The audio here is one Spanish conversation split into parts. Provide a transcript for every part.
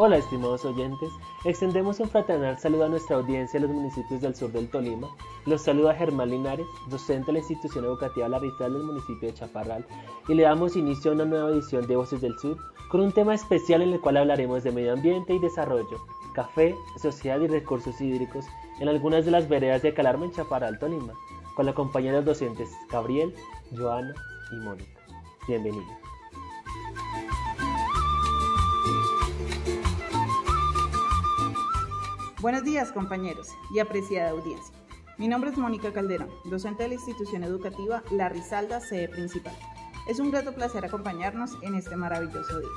Hola estimados oyentes, extendemos un fraternal saludo a nuestra audiencia de los municipios del sur del Tolima. Los saluda Germán Linares, docente de la institución educativa La Rizal del municipio de Chaparral, y le damos inicio a una nueva edición de Voces del Sur con un tema especial en el cual hablaremos de medio ambiente y desarrollo, café, sociedad y recursos hídricos en algunas de las veredas de Calarma en Chaparral, Tolima, con la compañía de los docentes Gabriel, Joana y Mónica. Bienvenidos. Buenos días compañeros y apreciada audiencia. Mi nombre es Mónica Calderón, docente de la institución educativa La Rizalda, sede principal. Es un grato placer acompañarnos en este maravilloso día.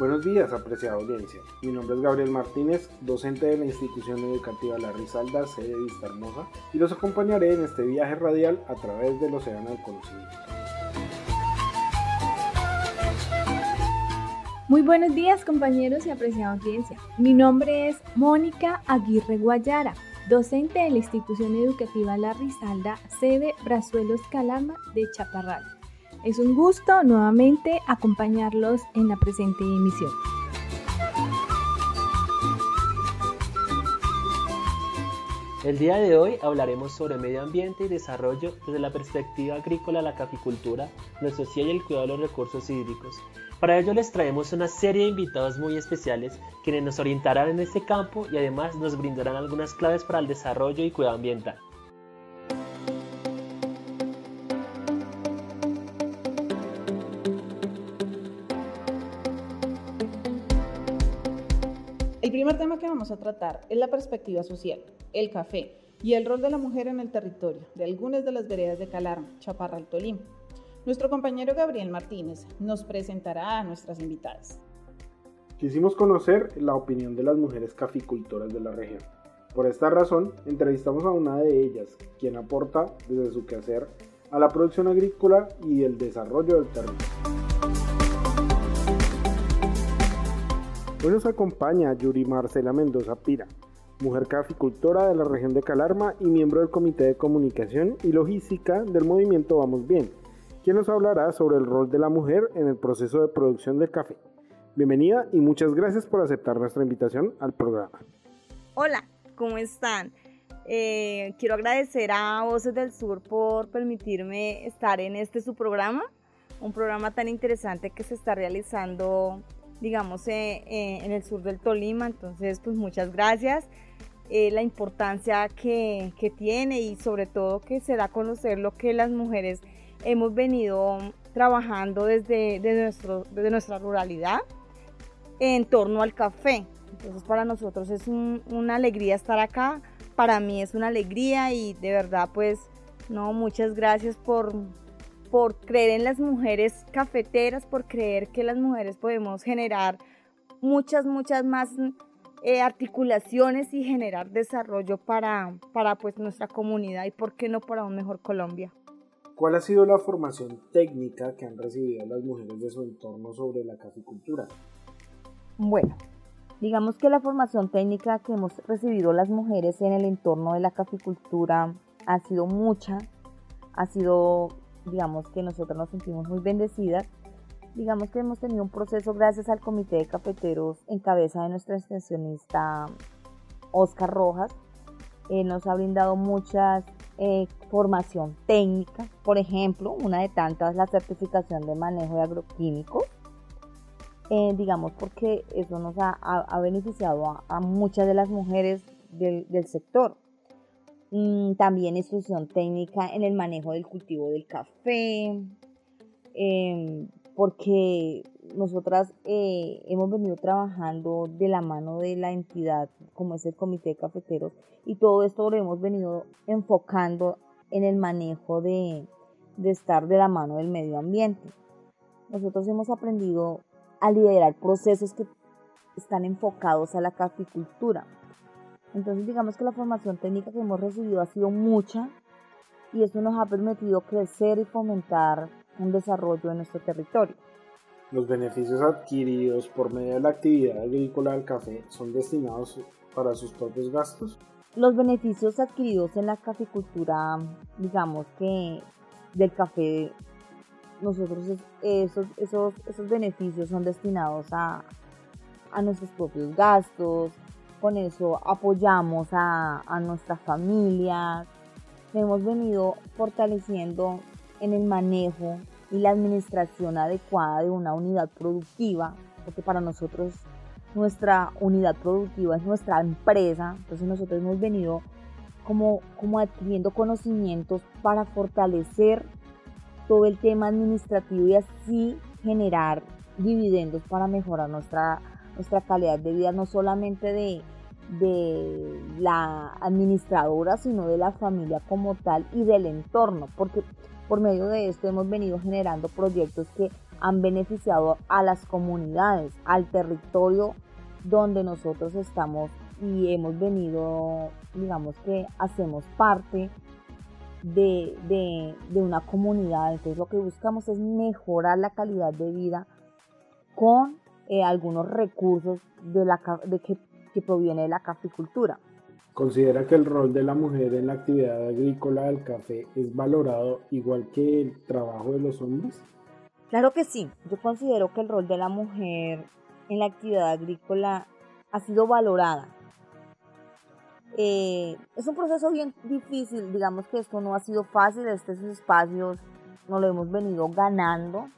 Buenos días, apreciada audiencia. Mi nombre es Gabriel Martínez, docente de la institución educativa La Rizalda, sede de Vista Hermosa, y los acompañaré en este viaje radial a través del Océano del Conocimiento. Muy buenos días compañeros y apreciada audiencia. Mi nombre es Mónica Aguirre Guayara, docente de la institución educativa La Rizalda, sede Brazuelos Calama de Chaparral. Es un gusto nuevamente acompañarlos en la presente emisión. El día de hoy hablaremos sobre medio ambiente y desarrollo desde la perspectiva agrícola, la caficultura, lo social y el cuidado de los recursos hídricos, para ello les traemos una serie de invitados muy especiales quienes nos orientarán en este campo y además nos brindarán algunas claves para el desarrollo y cuidado ambiental. El primer tema que vamos a tratar es la perspectiva social, el café y el rol de la mujer en el territorio de algunas de las veredas de Calarma, Chaparral, Tolima. Nuestro compañero Gabriel Martínez nos presentará a nuestras invitadas. Quisimos conocer la opinión de las mujeres caficultoras de la región. Por esta razón, entrevistamos a una de ellas, quien aporta desde su quehacer a la producción agrícola y el desarrollo del territorio. Hoy nos acompaña Yuri Marcela Mendoza Pira, mujer caficultora de la región de Calarma y miembro del Comité de Comunicación y Logística del movimiento Vamos Bien, quien nos hablará sobre el rol de la mujer en el proceso de producción del café. Bienvenida y muchas gracias por aceptar nuestra invitación al programa. Hola, ¿cómo están? Eh, quiero agradecer a Voces del Sur por permitirme estar en este su programa, un programa tan interesante que se está realizando, digamos, eh, eh, en el sur del Tolima. Entonces, pues muchas gracias. la importancia que, que tiene y sobre todo que se da a conocer lo que las mujeres hemos venido trabajando desde, nuestro, desde nuestra ruralidad en torno al café. Entonces para nosotros es una alegría estar acá, para mí es una alegría y de verdad pues no, muchas gracias por, por creer en las mujeres cafeteras, por creer que las mujeres podemos generar muchas, muchas más eh, articulaciones y generar desarrollo para, para pues nuestra comunidad y por qué no para un mejor Colombia. ¿Cuál ha sido la formación técnica que han recibido las mujeres de su entorno sobre la caficultura? Bueno, digamos que la formación técnica que hemos recibido las mujeres en el entorno de la caficultura ha sido mucha, ha sido, digamos que nosotros nos sentimos muy bendecidas. Digamos que hemos tenido un proceso gracias al Comité de Cafeteros en cabeza de nuestra extensionista Oscar Rojas. Él nos ha brindado muchas eh, formación técnica, por ejemplo, una de tantas, la certificación de manejo de agroquímicos, eh, digamos porque eso nos ha, beneficiado a, muchas de las mujeres del, sector. Mm, también instrucción técnica en el manejo del cultivo del café, em, porque nosotras eh, hemos venido trabajando de la mano de la entidad como es el Comité de Cafeteros y todo esto lo hemos venido enfocando en el manejo de, estar de la mano del medio ambiente. nosotros hemos aprendido a liderar procesos que están enfocados a la caficultura. Entonces digamos que la formación técnica que hemos recibido ha sido mucha y eso nos ha permitido crecer y fomentar un desarrollo en nuestro territorio. Los beneficios adquiridos por medio de la actividad agrícola del café son destinados para sus propios gastos. Los beneficios adquiridos en la caficultura, digamos que del café, nosotros esos, esos, esos beneficios son destinados a, a nuestros propios gastos, con eso apoyamos a, a nuestras familias, hemos venido fortaleciendo en el manejo y la administración adecuada de una unidad productiva, porque para nosotros nuestra unidad productiva es nuestra empresa, entonces nosotros hemos venido como, como adquiriendo conocimientos para fortalecer todo el tema administrativo y así generar dividendos para mejorar nuestra, nuestra calidad de vida, no solamente de, de la administradora, sino de la familia como tal y del entorno, porque por medio de esto hemos venido generando proyectos que han beneficiado a las comunidades, al territorio donde nosotros estamos y hemos venido, digamos que hacemos parte de, una comunidad. Entonces lo que buscamos es mejorar la calidad de vida con eh, algunos recursos de la, que, que proviene de la caficultura. ¿Considera que el rol de la mujer en la actividad agrícola del café es valorado igual que el trabajo de los hombres? Claro que sí. Yo considero que el rol de la mujer en la actividad agrícola ha sido valorada. Eh, es un proceso bien difícil, digamos que esto no ha sido fácil, estos espacios no lo hemos venido ganando,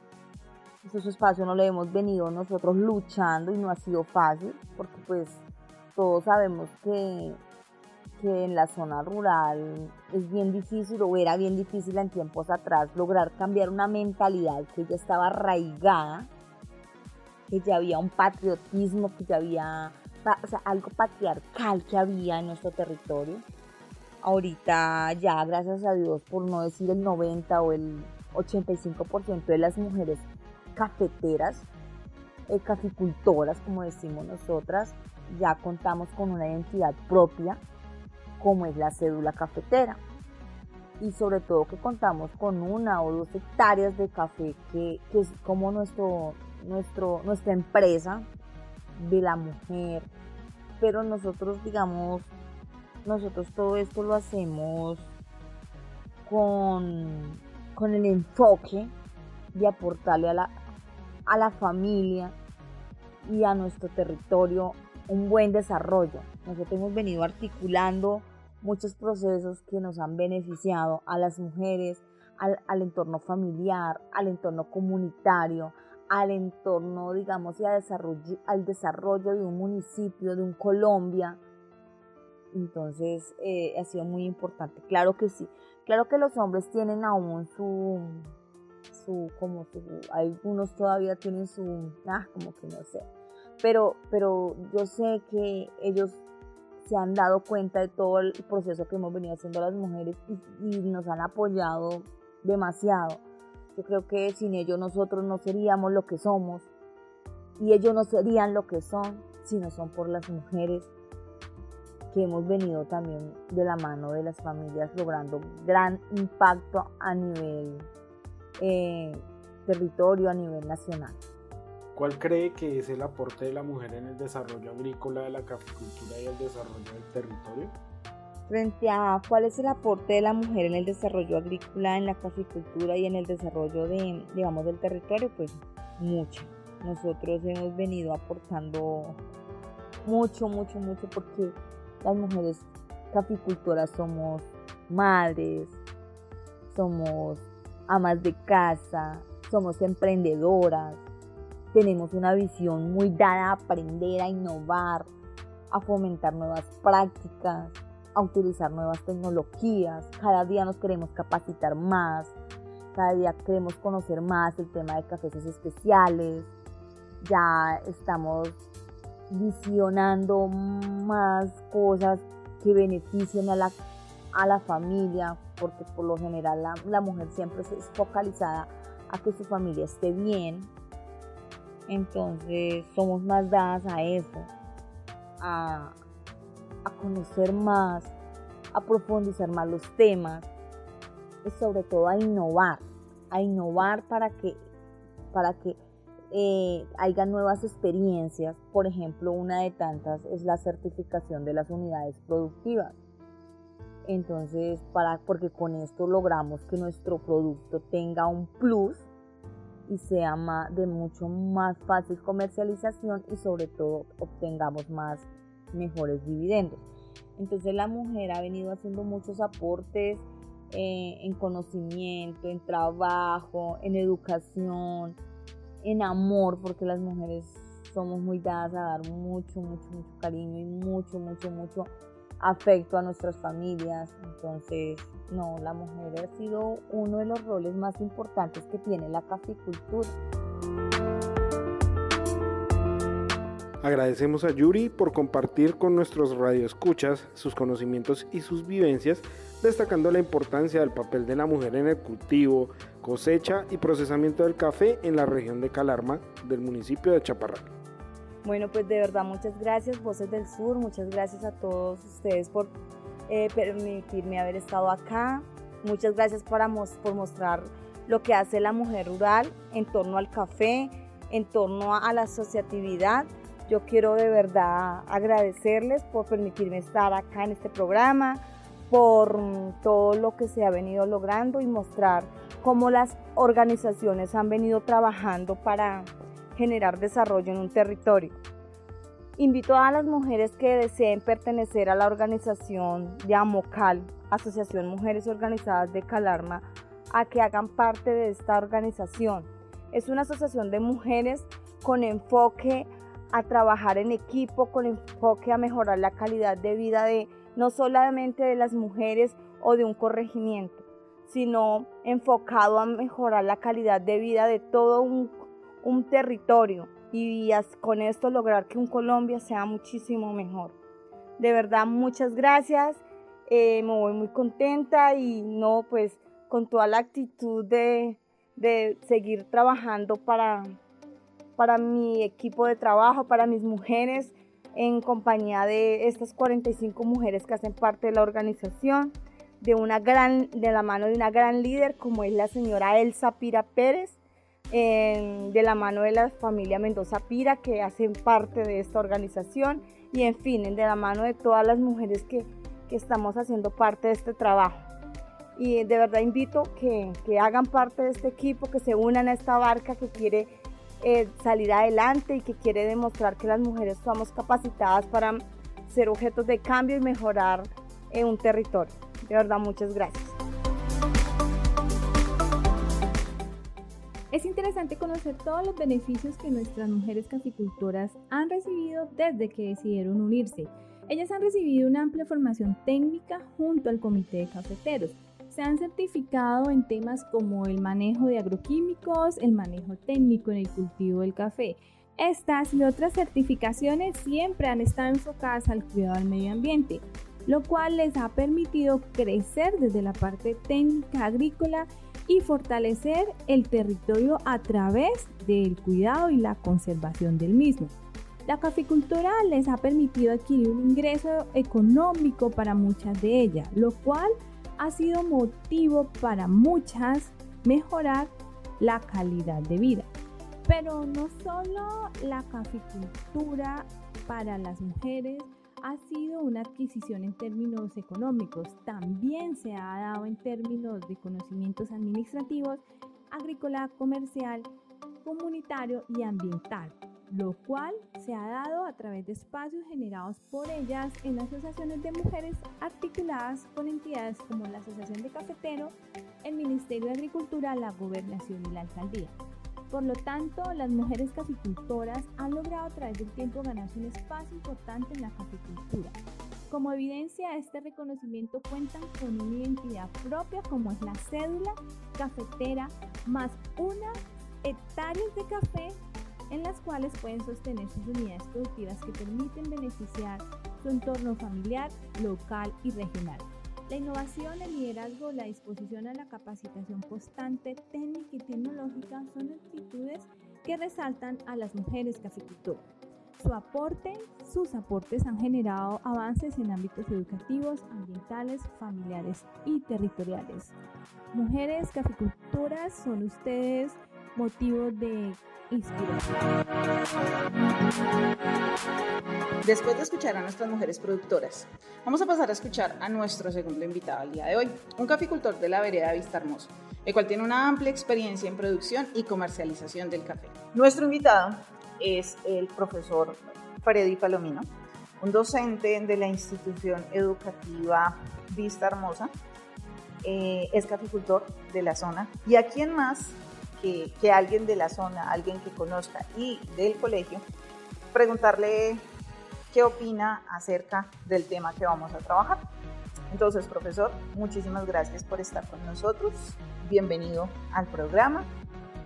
estos espacios no lo hemos venido nosotros luchando y no ha sido fácil, porque pues todos sabemos que, que en la zona rural es bien difícil o era bien difícil en tiempos atrás lograr cambiar una mentalidad que ya estaba arraigada que ya había un patriotismo, que ya había o sea, algo patriarcal que había en nuestro territorio. Ahorita ya, gracias a Dios, por no decir el 90 o el 85% de las mujeres cafeteras, eh, caficultoras, como decimos nosotras, ya contamos con una identidad propia, como es la cédula cafetera. Y sobre todo que contamos con una o dos hectáreas de café, que, que es como nuestro, nuestro, nuestra empresa de la mujer, pero nosotros digamos, nosotros todo esto lo hacemos con, con el enfoque de aportarle a la, a la familia y a nuestro territorio un buen desarrollo. Nosotros hemos venido articulando muchos procesos que nos han beneficiado a las mujeres, al, al entorno familiar, al entorno comunitario, al entorno, digamos, y desarrollo, al desarrollo de un municipio, de un Colombia. Entonces, eh, ha sido muy importante. Claro que sí. Claro que los hombres tienen aún su, su, como algunos todavía tienen su, ah, como que no sé. Pero, pero yo sé que ellos se han dado cuenta de todo el proceso que hemos venido haciendo las mujeres y nos han apoyado demasiado yo creo que sin ellos nosotros no seríamos lo que somos y ellos no serían lo que son si no son por las mujeres que hemos venido también de la mano de las familias logrando gran impacto a nivel eh, territorio, a nivel nacional. ¿Cuál cree que es el aporte de la mujer en el desarrollo agrícola de la caficultura y el desarrollo del territorio? frente a cuál es el aporte de la mujer en el desarrollo agrícola, en la caficultura y en el desarrollo de, digamos, del territorio, pues mucho. Nosotros hemos venido aportando mucho, mucho, mucho porque las mujeres caficultoras somos madres, somos amas de casa, somos emprendedoras, tenemos una visión muy dada a aprender, a innovar, a fomentar nuevas prácticas, a utilizar nuevas tecnologías, cada día nos queremos capacitar más, cada día queremos conocer más el tema de cafés especiales, ya estamos visionando más cosas que beneficien a la, a la familia, porque por lo general la, mujer siempre es focalizada a que su familia esté bien. Entonces somos más dadas a eso, a, conocer más, a profundizar más los temas y sobre todo a innovar, a innovar para que, para que eh, haya nuevas experiencias. Por ejemplo, una de tantas es la certificación de las unidades productivas. Entonces, para, porque con esto logramos que nuestro producto tenga un plus y sea de mucho más fácil comercialización y sobre todo obtengamos más mejores dividendos. Entonces la mujer ha venido haciendo muchos aportes eh, en conocimiento, en trabajo, en educación, en amor, porque las mujeres somos muy dadas a dar mucho, mucho, mucho cariño y mucho, mucho, mucho afecto a nuestras familias. Entonces, no, la mujer ha sido uno de los roles más importantes que tiene la caficultura. Agradecemos a Yuri por compartir con nuestros radioescuchas sus conocimientos y sus vivencias, destacando la importancia del papel de la mujer en el cultivo, cosecha y procesamiento del café en la región de Calarma del municipio de Chaparral. Bueno, pues de verdad muchas gracias, Voces del Sur, muchas gracias a todos ustedes por eh, permitirme haber estado acá, muchas gracias por mostrar lo que hace la mujer rural en torno al café, en torno a la asociatividad. Yo quiero de verdad agradecerles por permitirme estar acá en este programa, por todo lo que se ha venido logrando y mostrar cómo las organizaciones han venido trabajando para generar desarrollo en un territorio. Invito a las mujeres que deseen pertenecer a la organización de AMOCAL, Asociación Mujeres Organizadas de Calarma, a que hagan parte de esta organización. Es una asociación de mujeres con enfoque a trabajar en equipo con enfoque a mejorar la calidad de vida de no solamente de las mujeres o de un corregimiento, sino enfocado a mejorar la calidad de vida de todo un, territorio y con esto lograr que un Colombia sea muchísimo mejor. De verdad, muchas gracias. Eh, me voy muy contenta y no, pues con toda la actitud de, de seguir trabajando para, para mi equipo de trabajo, para mis mujeres, en compañía de estas 45 mujeres que hacen parte de la organización, de, una gran, de la mano de una gran líder como es la señora Elsa Pira Pérez, de la mano de la familia Mendoza Pira que hacen parte de esta organización y en fin, de la mano de todas las mujeres que, que estamos haciendo parte de este trabajo. Y de verdad invito que, que hagan parte de este equipo, que se unan a esta barca que quiere eh, salir adelante y que quiere demostrar que las mujeres somos capacitadas para ser objetos de cambio y mejorar en un territorio. De verdad, muchas gracias. Es interesante conocer todos los beneficios que nuestras mujeres caficultoras han recibido desde que decidieron unirse. Ellas han recibido una amplia formación técnica junto al Comité de Cafeteros, se han certificado en temas como el manejo de agroquímicos, el manejo técnico en el cultivo del café. Estas y otras certificaciones siempre han estado enfocadas al cuidado del medio ambiente, lo cual les ha permitido crecer desde la parte técnica agrícola y fortalecer el territorio a través del cuidado y la conservación del mismo. La caficultura les ha permitido adquirir un ingreso económico para muchas de ellas, lo cual ha sido motivo para muchas mejorar la calidad de vida. Pero no solo la caficultura para las mujeres ha sido una adquisición en términos económicos, también se ha dado en términos de conocimientos administrativos, agrícola, comercial, comunitario y ambiental lo cual se ha dado a través de espacios generados por ellas en asociaciones de mujeres articuladas con entidades como la Asociación de Cafeteros, el Ministerio de Agricultura, la Gobernación y la Alcaldía. Por lo tanto, las mujeres caficultoras han logrado a través del tiempo ganarse un espacio importante en la caficultura. Como evidencia, este reconocimiento cuentan con una identidad propia como es la cédula cafetera más una hectárea de café en las cuales pueden sostener sus unidades productivas que permiten beneficiar su entorno familiar, local y regional. La innovación, el liderazgo, la disposición a la capacitación constante, técnica y tecnológica son actitudes que resaltan a las mujeres caficultoras. Su aporte, sus aportes han generado avances en ámbitos educativos, ambientales, familiares y territoriales. Mujeres caficultoras son ustedes motivo de inspiración. Después de escuchar a nuestras mujeres productoras, vamos a pasar a escuchar a nuestro segundo invitado al día de hoy, un caficultor de la vereda Vista Hermoso, el cual tiene una amplia experiencia en producción y comercialización del café. Nuestro invitado es el profesor Freddy Palomino, un docente de la institución educativa Vista Hermosa, eh, es caficultor de la zona y a quién más que, alguien de la zona, alguien que conozca y del colegio, preguntarle qué opina acerca del tema que vamos a trabajar. Entonces, profesor, muchísimas gracias por estar con nosotros. Bienvenido al programa.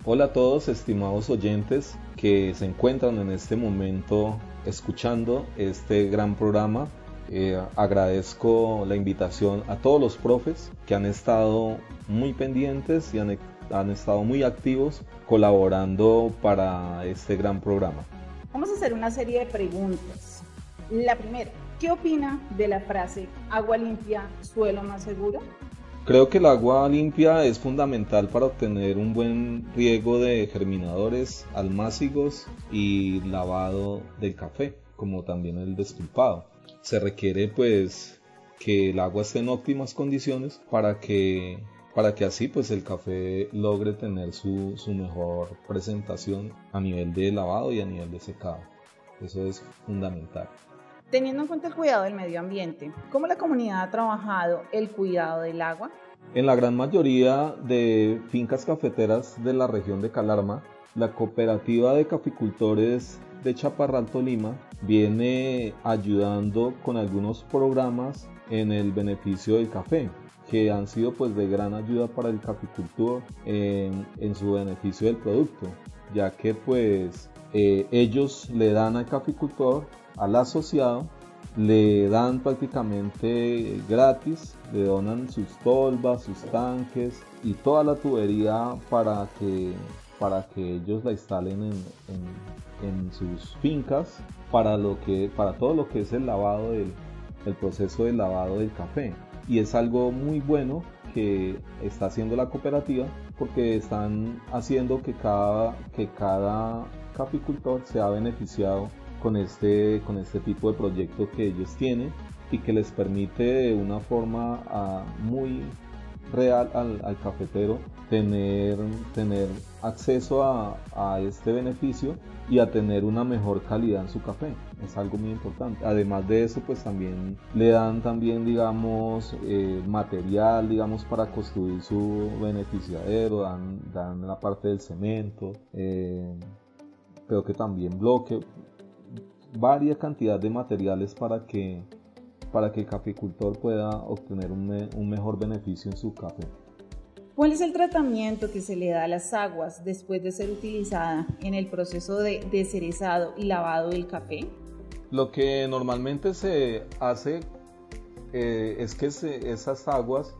Hola a todos, estimados oyentes que se encuentran en este momento escuchando este gran programa. Eh, agradezco la invitación a todos los profes que han estado muy pendientes y han, han estado muy activos colaborando para este gran programa. Vamos a hacer una serie de preguntas. La primera, ¿qué opina de la frase agua limpia, suelo más seguro? Creo que el agua limpia es fundamental para obtener un buen riego de germinadores, almácigos y lavado del café, como también el despulpado. Se requiere pues que el agua esté en óptimas condiciones para que para que así pues el café logre tener su, su mejor presentación a nivel de lavado y a nivel de secado. Eso es fundamental. Teniendo en cuenta el cuidado del medio ambiente, ¿cómo la comunidad ha trabajado el cuidado del agua? En la gran mayoría de fincas cafeteras de la región de Calarma, la cooperativa de caficultores de Chaparral Tolima viene ayudando con algunos programas en el beneficio del café que han sido pues de gran ayuda para el caficultor en, en su beneficio del producto ya que pues eh, ellos le dan al caficultor al asociado le dan prácticamente gratis, le donan sus tolvas, sus tanques y toda la tubería para que, para que ellos la instalen en, en, en sus fincas para, lo que, para todo lo que es el lavado del el proceso de lavado del café. Y es algo muy bueno que está haciendo la cooperativa porque están haciendo que cada, que cada caficultor sea beneficiado con este, con este tipo de proyecto que ellos tienen y que les permite de una forma uh, muy real al, al, cafetero tener, tener acceso a, a, este beneficio y a tener una mejor calidad en su café es algo muy importante además de eso pues también le dan también digamos eh, material digamos para construir su beneficiadero dan, dan la parte del cemento eh, que también bloque varias cantidad de materiales para que, para que el caficultor pueda obtener un, un mejor beneficio en su café. ¿Cuál es el tratamiento que se le da a las aguas después de ser utilizada en el proceso de descerezado y lavado del café? Lo que normalmente se hace eh, es que esas aguas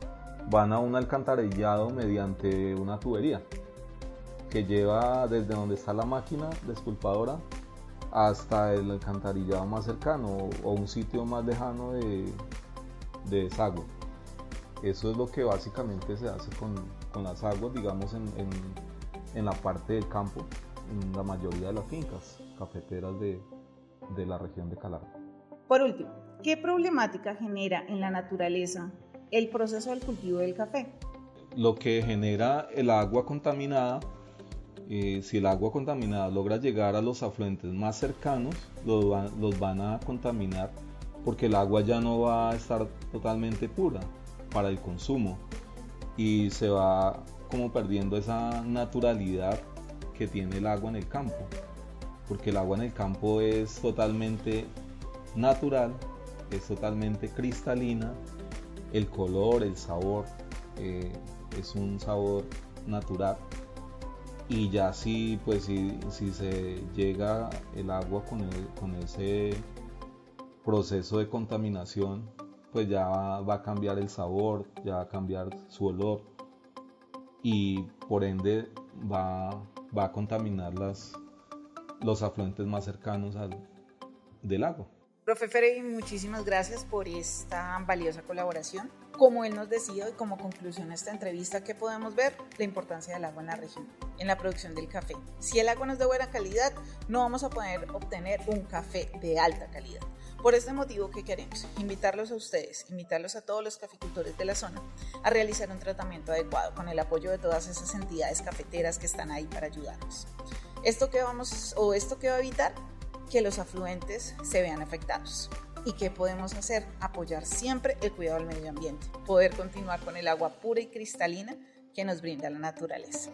van a un alcantarillado mediante una tubería que lleva desde donde está la máquina despulpadora hasta el alcantarillado más cercano o un sitio más lejano de, de desagüe. Eso es lo que básicamente se hace con, con las aguas, digamos, en, en, la parte del campo, en la mayoría de las fincas cafeteras de, de la región de Calarma. Por último, ¿qué problemática genera en la naturaleza el proceso del cultivo del café? Lo que genera el agua contaminada eh, si el agua contaminada logra llegar a los afluentes más cercanos, los, va, los van a contaminar porque el agua ya no va a estar totalmente pura para el consumo y se va como perdiendo esa naturalidad que tiene el agua en el campo porque el agua en el campo es totalmente natural es totalmente cristalina el color el sabor eh, es un sabor natural. Y ya si pues si, se llega el agua con, ese proceso de contaminación pues ya va, a cambiar el sabor, ya va a cambiar su olor. Y por ende va, a contaminar los afluentes más cercanos al, del agua. Profe Ferey, muchísimas gracias por esta valiosa colaboración. Como él nos decía y como conclusión a esta entrevista, ¿qué podemos ver? La importancia del agua en la región, en la producción del café. Si el agua no es de buena calidad, no vamos a poder obtener un café de alta calidad. Por este motivo, ¿qué queremos? Invitarlos a ustedes, invitarlos a todos los caficultores de la zona a realizar un tratamiento adecuado con el apoyo de todas esas entidades cafeteras que están ahí para ayudarnos. ¿Esto qué vamos o esto qué va a evitar? que los afluentes se vean afectados. ¿Y qué podemos hacer? Apoyar siempre el cuidado del medio ambiente, poder continuar con el agua pura y cristalina que nos brinda la naturaleza.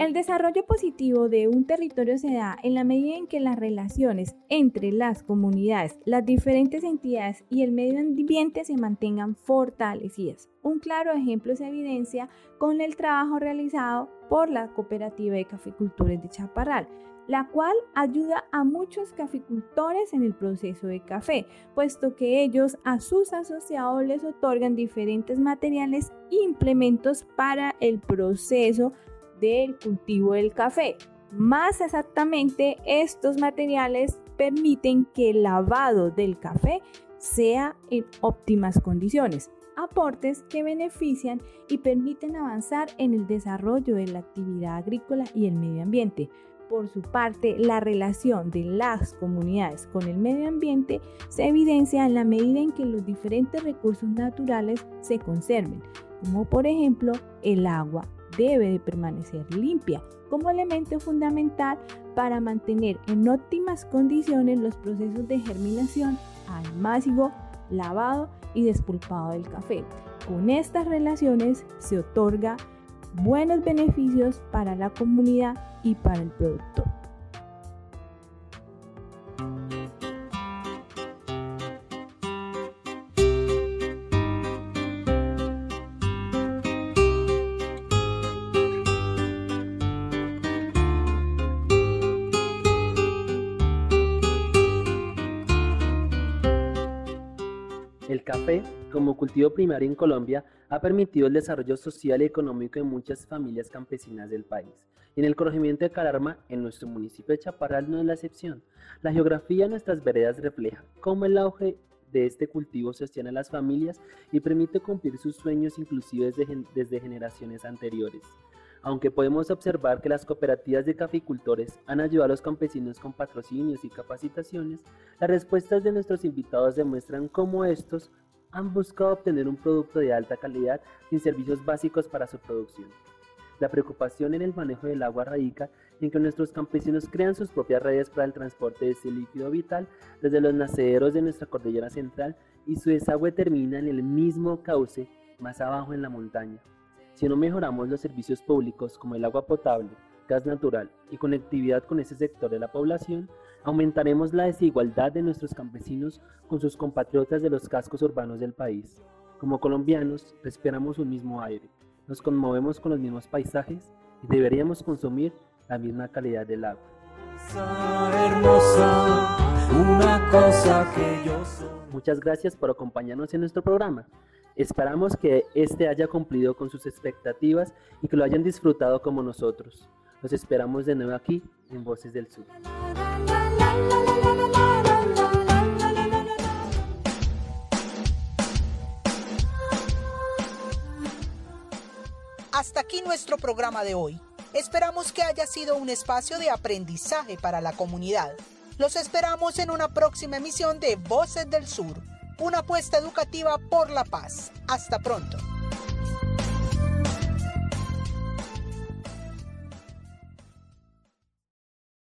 El desarrollo positivo de un territorio se da en la medida en que las relaciones entre las comunidades, las diferentes entidades y el medio ambiente se mantengan fortalecidas. Un claro ejemplo se evidencia con el trabajo realizado por la Cooperativa de Caficultores de Chaparral, la cual ayuda a muchos caficultores en el proceso de café, puesto que ellos a sus asociados les otorgan diferentes materiales e implementos para el proceso del cultivo del café. Más exactamente, estos materiales permiten que el lavado del café sea en óptimas condiciones, aportes que benefician y permiten avanzar en el desarrollo de la actividad agrícola y el medio ambiente. Por su parte, la relación de las comunidades con el medio ambiente se evidencia en la medida en que los diferentes recursos naturales se conserven, como por ejemplo el agua, debe de permanecer limpia como elemento fundamental para mantener en óptimas condiciones los procesos de germinación, almácigo, lavado y despulpado del café. Con estas relaciones se otorga buenos beneficios para la comunidad y para el productor. Cultivo primario en Colombia, ha permitido el desarrollo social y económico de muchas familias campesinas del país. Y en el corregimiento de Calarma, en nuestro municipio de Chaparral, no es la excepción. La geografía de nuestras veredas refleja cómo el auge de este cultivo sostiene a las familias y permite cumplir sus sueños inclusive desde, desde generaciones anteriores. Aunque podemos observar que las cooperativas de caficultores han ayudado a los campesinos con patrocinios y capacitaciones, las respuestas de nuestros invitados demuestran cómo estos han buscado obtener un producto de alta calidad sin servicios básicos para su producción. La preocupación en el manejo del agua radica en que nuestros campesinos crean sus propias redes para el transporte de este líquido vital desde los nacederos de nuestra cordillera central y su desagüe termina en el mismo cauce más abajo en la montaña. Si no mejoramos los servicios públicos como el agua potable, gas natural y conectividad con ese sector de la población, aumentaremos la desigualdad de nuestros campesinos con sus compatriotas de los cascos urbanos del país. Como colombianos, respiramos un mismo aire, nos conmovemos con los mismos paisajes y deberíamos consumir la misma calidad del agua. Muchas gracias por acompañarnos en nuestro programa. Esperamos que este haya cumplido con sus expectativas y que lo hayan disfrutado como nosotros. Los esperamos de nuevo aquí en Voces del Sur. Hasta aquí nuestro programa de hoy. Esperamos que haya sido un espacio de aprendizaje para la comunidad. Los esperamos en una próxima emisión de Voces del Sur una apuesta educativa por la paz. Hasta pronto.